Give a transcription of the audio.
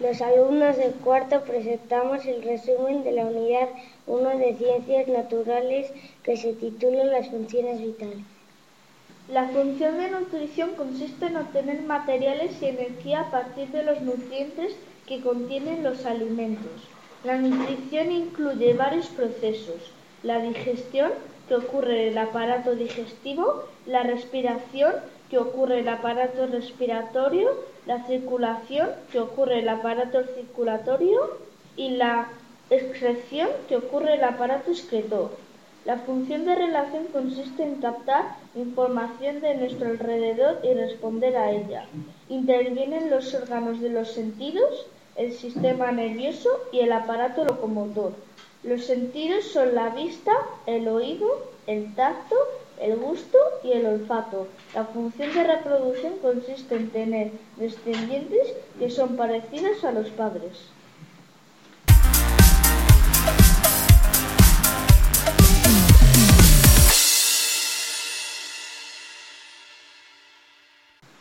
Los alumnos de cuarto presentamos el resumen de la unidad 1 de Ciencias Naturales que se titula Las funciones vitales. La función de nutrición consiste en obtener materiales y energía a partir de los nutrientes que contienen los alimentos. La nutrición incluye varios procesos. La digestión, que ocurre en el aparato digestivo, la respiración, que ocurre en el aparato respiratorio, la circulación, que ocurre en el aparato circulatorio, y la excreción, que ocurre en el aparato excretor. La función de relación consiste en captar información de nuestro alrededor y responder a ella. Intervienen los órganos de los sentidos, el sistema nervioso y el aparato locomotor. Los sentidos son la vista, el oído, el tacto, el gusto y el olfato. La función de reproducción consiste en tener descendientes que son parecidos a los padres.